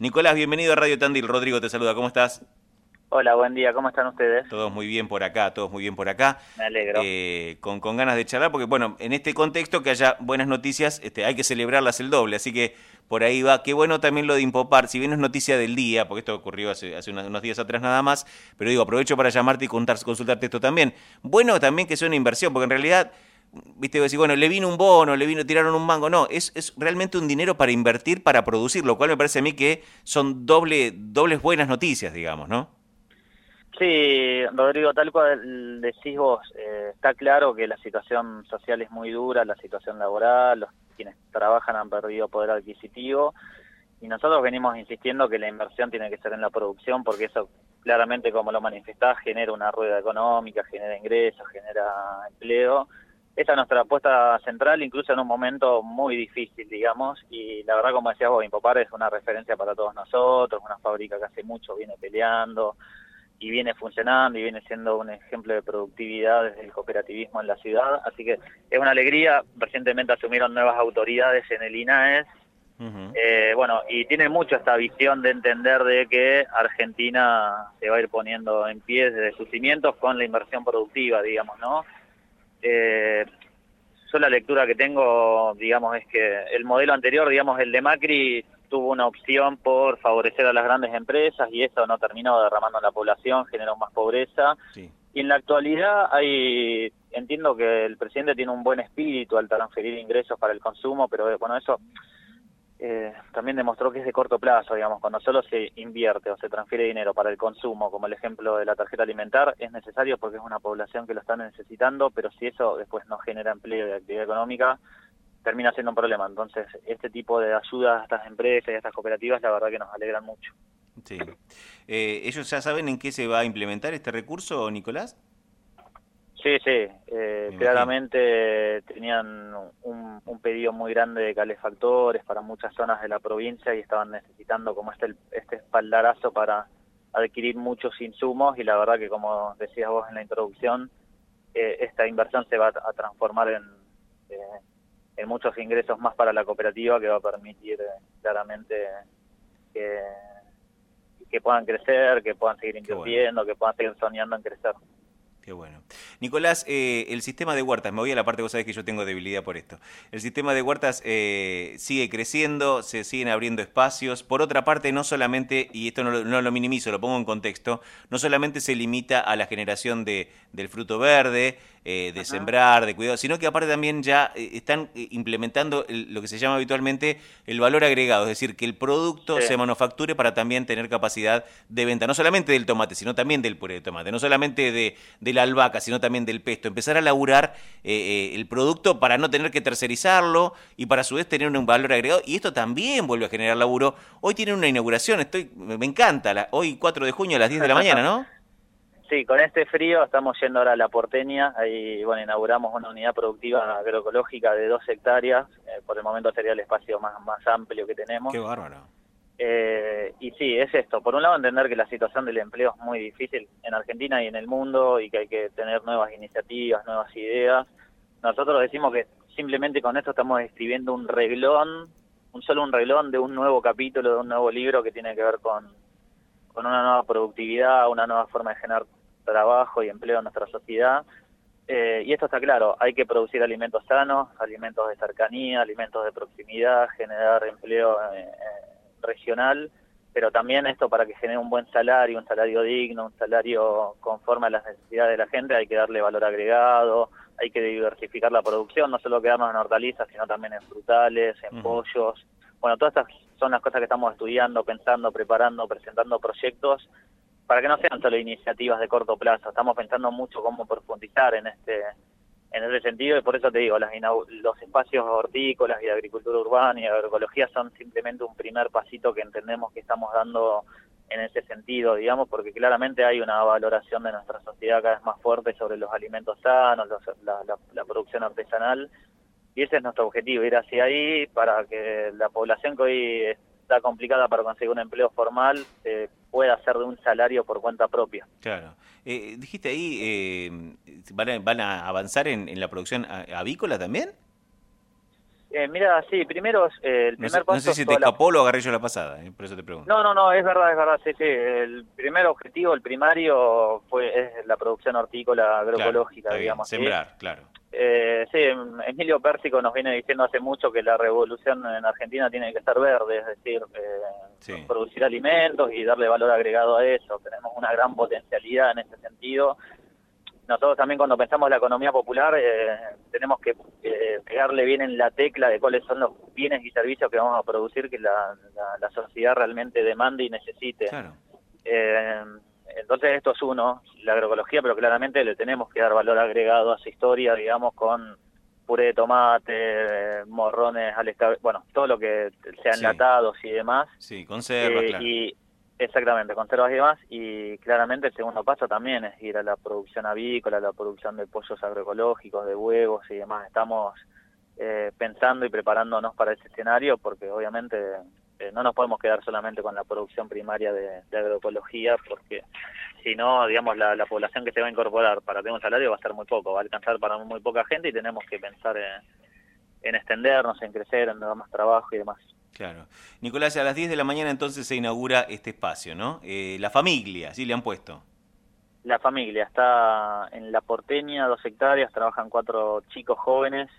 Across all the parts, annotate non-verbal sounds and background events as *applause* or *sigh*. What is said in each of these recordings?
Nicolás, bienvenido a Radio Tandil. Rodrigo te saluda, ¿cómo estás? Hola, buen día, ¿cómo están ustedes? Todos muy bien por acá, todos muy bien por acá. Me alegro. Eh, con, con ganas de charlar, porque bueno, en este contexto que haya buenas noticias, este, hay que celebrarlas el doble, así que por ahí va. Qué bueno también lo de Impopar, si bien es noticia del día, porque esto ocurrió hace, hace unos, días atrás nada más, pero digo, aprovecho para llamarte y consultarte esto también. Bueno también que sea una inversión, porque en realidad viste, decir, bueno, le vino un bono, le vino, tiraron un mango. No, es, es realmente un dinero para invertir, para producir, lo cual me parece a mí que son doble, dobles buenas noticias, digamos, ¿no? Sí, Rodrigo, tal cual decís vos, eh, está claro que la situación social es muy dura, la situación laboral, los quienes trabajan han perdido poder adquisitivo y nosotros venimos insistiendo que la inversión tiene que ser en la producción porque eso claramente, como lo manifestás, genera una rueda económica, genera ingresos, genera empleo. Esa es nuestra apuesta central, incluso en un momento muy difícil, digamos, y la verdad, como decías vos, Impopar es una referencia para todos nosotros, una fábrica que hace mucho viene peleando, y viene funcionando y viene siendo un ejemplo de productividad desde el cooperativismo en la ciudad. Así que es una alegría. Recientemente asumieron nuevas autoridades en el INAES. eh, bueno, y tiene mucho esta visión de entender de que Argentina se va a ir poniendo en pie desde sus cimientos con la inversión productiva, digamos, ¿no? Eh, yo la lectura que tengo, digamos, es que el modelo anterior, digamos, el de Macri, tuvo una opción por favorecer a las grandes empresas y eso no terminó derramando en la población, generó más pobreza. Y en la actualidad hay, entiendo que el presidente tiene un buen espíritu al transferir ingresos para el consumo, pero bueno, eso eh, también demostró que es de corto plazo, digamos, cuando solo se invierte o se transfiere dinero para el consumo, como el ejemplo de la tarjeta alimentar, es necesario porque es una población que lo está necesitando, pero si eso después no genera empleo y actividad económica, termina siendo un problema. Entonces, este tipo de ayudas a estas empresas y a estas cooperativas, la verdad que nos alegran mucho. Sí. Eh, ¿Ellos ya saben en qué se va a implementar este recurso, Nicolás? Sí, sí. Eh, claramente tenían un, un, pedido muy grande de calefactores para muchas zonas de la provincia y estaban necesitando como este, este espaldarazo para adquirir muchos insumos y la verdad que como decías vos en la introducción, eh, esta inversión se va a, transformar en, eh, en muchos ingresos más para la cooperativa que va a permitir eh, claramente que, que puedan crecer, que puedan seguir invirtiendo, que puedan seguir soñando en crecer. Qué bueno. Nicolás, eh, el sistema de huertas, me voy a la parte, vos sabés que yo tengo debilidad por esto. El sistema de huertas eh, sigue creciendo, se siguen abriendo espacios. Por otra parte, no solamente, y esto no, no, lo minimizo, lo pongo en contexto, no solamente se limita a la generación de, del fruto verde, eh, de sembrar, de cuidado, sino que aparte también ya eh, están eh, implementando lo que se llama habitualmente el valor agregado, es decir, que el producto se manufacture para también tener capacidad de venta, no solamente del tomate, sino también del puré de tomate, no solamente de, de la albahaca, sino también del pesto, empezar a laburar el producto para no tener que tercerizarlo y para a su vez tener un valor agregado, y esto también vuelve a generar laburo. Hoy tienen una inauguración, estoy me encanta, la, hoy 4 de junio a las 10 de la mañana, ¿no? Sí, con este frío estamos yendo ahora a La Porteña, ahí bueno, inauguramos una unidad productiva agroecológica de dos hectáreas, eh, por el momento sería el espacio más, más amplio que tenemos. Qué bárbaro. Eh, y sí, es esto, por un lado entender que la situación del empleo es muy difícil en Argentina y en el mundo y que hay que tener nuevas iniciativas, nuevas ideas. Nosotros decimos que simplemente con esto estamos escribiendo un reglón, un solo un reglón de un nuevo capítulo, de un nuevo libro que tiene que ver con, con una nueva productividad, una nueva forma de generar trabajo y empleo en nuestra sociedad. Eh, y esto está claro, hay que producir alimentos sanos, alimentos de cercanía, alimentos de proximidad, generar empleo eh, regional, pero también esto para que genere un buen salario, un salario digno, un salario conforme a las necesidades de la gente, hay que darle valor agregado, hay que diversificar la producción, no solo quedarnos en hortalizas, sino también en frutales, en pollos. Bueno, todas estas son las cosas que estamos estudiando, pensando, preparando, presentando proyectos para que no sean solo iniciativas de corto plazo. Estamos pensando mucho cómo profundizar en este en ese sentido y por eso te digo, las los espacios hortícolas y de agricultura urbana y agroecología son simplemente un primer pasito que entendemos que estamos dando en ese sentido, digamos, porque claramente hay una valoración de nuestra sociedad cada vez más fuerte sobre los alimentos sanos, la, la producción artesanal, y ese es nuestro objetivo, ir hacia ahí para que la población que hoy está complicada para conseguir un empleo formal, eh, pueda hacer de un salario por cuenta propia. Claro. Eh, dijiste ahí, eh, ¿van, a, ¿van a avanzar en, la producción avícola también? Eh, mira, sí, primero eh, el primer no sé, paso... No sé si te escapó o lo agarré yo la pasada, eh, por eso te pregunto. No, no, no, es verdad, es verdad, sí, sí. El primer objetivo, el primario, fue es la producción hortícola agroecológica, claro, digamos. Sembrar, ¿sí? claro. Eh, sí, Emilio Pérsico nos viene diciendo hace mucho que la revolución en Argentina tiene que ser verde, es decir, sí. producir alimentos y darle valor agregado a eso. Tenemos una gran potencialidad en ese sentido nosotros también cuando pensamos la economía popular eh, tenemos que eh, pegarle bien en la tecla de cuáles son los bienes y servicios que vamos a producir que la, la, la sociedad realmente demande y necesite. Claro. Eh, entonces esto es uno, la agroecología, pero claramente le tenemos que dar valor agregado a su historia, digamos, con puré de tomate, morrones al bueno, todo lo que sea enlatados sí. y demás. Sí, conservas, claro. Y, Exactamente, conservas y demás. Y claramente el segundo paso también es ir a la producción avícola, a la producción de pollos agroecológicos, de huevos y demás. Estamos eh, pensando y preparándonos para ese escenario porque obviamente eh, no nos podemos quedar solamente con la producción primaria de, de agroecología porque si no, digamos, la, la, población que se va a incorporar para tener un salario va a ser muy poco, va a alcanzar para muy poca gente y tenemos que pensar en, en extendernos, en crecer, en dar más trabajo y demás. Claro. Nicolás, a las 10 de la mañana entonces se inaugura este espacio, ¿no? Eh, la familia, ¿sí le han puesto? La familia, está en La Porteña, dos hectáreas, trabajan cuatro chicos jóvenes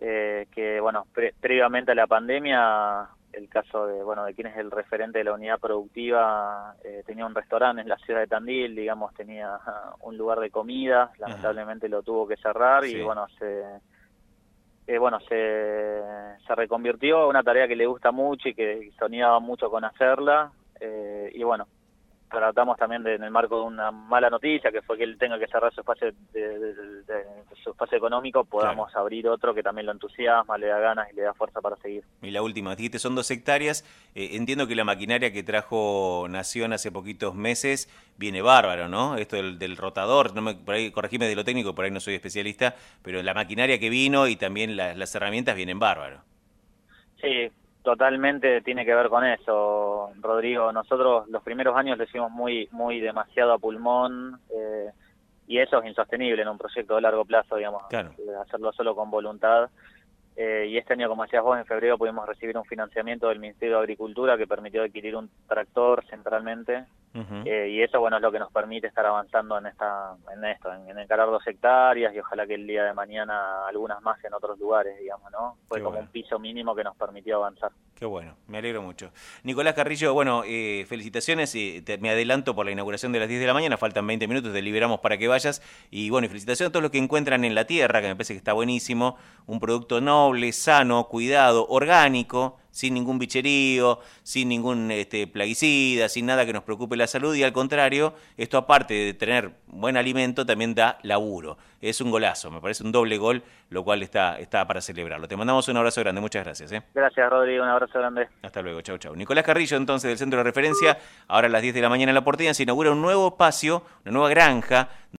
eh, que, bueno, pre previamente a la pandemia, el caso de, bueno, de quien es el referente de la unidad productiva, eh, tenía un restaurante en la ciudad de Tandil, digamos, tenía *laughs* un lugar de comida, lamentablemente Ajá. lo tuvo que cerrar sí. y, bueno, se eh, bueno, se, se reconvirtió a una tarea que le gusta mucho y que soñaba mucho con hacerla. Eh, y bueno, tratamos también de, en el marco de una mala noticia, que fue que él tenga que cerrar su espacio, de, de, de su espacio económico, podamos claro. abrir otro que también lo entusiasma, le da ganas y le da fuerza para seguir. Y la última, dijiste son dos hectáreas. Eh, entiendo que la maquinaria que trajo Nación hace poquitos meses viene bárbaro, ¿no? Esto del, del rotador, no me, por ahí corregime de lo técnico, por ahí no soy especialista, pero la maquinaria que vino y también la, las herramientas vienen bárbaro. Sí, totalmente tiene que ver con eso, Rodrigo. Nosotros los primeros años lo hicimos muy, muy demasiado a pulmón eh, y eso es insostenible en un proyecto de largo plazo, digamos, claro. hacerlo solo con voluntad. Eh, y este año, como decías vos, en febrero pudimos recibir un financiamiento del Ministerio de Agricultura que permitió adquirir un tractor centralmente uh -huh. eh, y eso, bueno, es lo que nos permite estar avanzando en esta en esto, en, en, encarar dos hectáreas y ojalá que el día de mañana algunas más en otros lugares, digamos, ¿no? Fue Qué como bueno. un piso mínimo que nos permitió avanzar. Qué bueno, me alegro mucho. Nicolás Carrillo, bueno, eh, felicitaciones. y te, me adelanto por la inauguración de las 10 de la mañana, faltan 20 minutos, te liberamos para que vayas. Y bueno, y felicitaciones a todos los que encuentran en la tierra, que me parece que está buenísimo. Un producto noble, sano, cuidado, orgánico, sin ningún bicherío, sin ningún este, plaguicida, sin nada que nos preocupe la salud. Y al contrario, esto aparte de tener buen alimento, también da laburo. Es un golazo, me parece un doble gol, lo cual está, está para celebrarlo. Te mandamos un abrazo grande, muchas gracias. ¿eh? Gracias, Rodrigo, un abrazo grande. Hasta luego, chau, chau. Nicolás Carrillo, entonces, del Centro de Referencia, ahora a las 10 de la mañana en La Porteña, se inaugura un nuevo espacio, una nueva granja,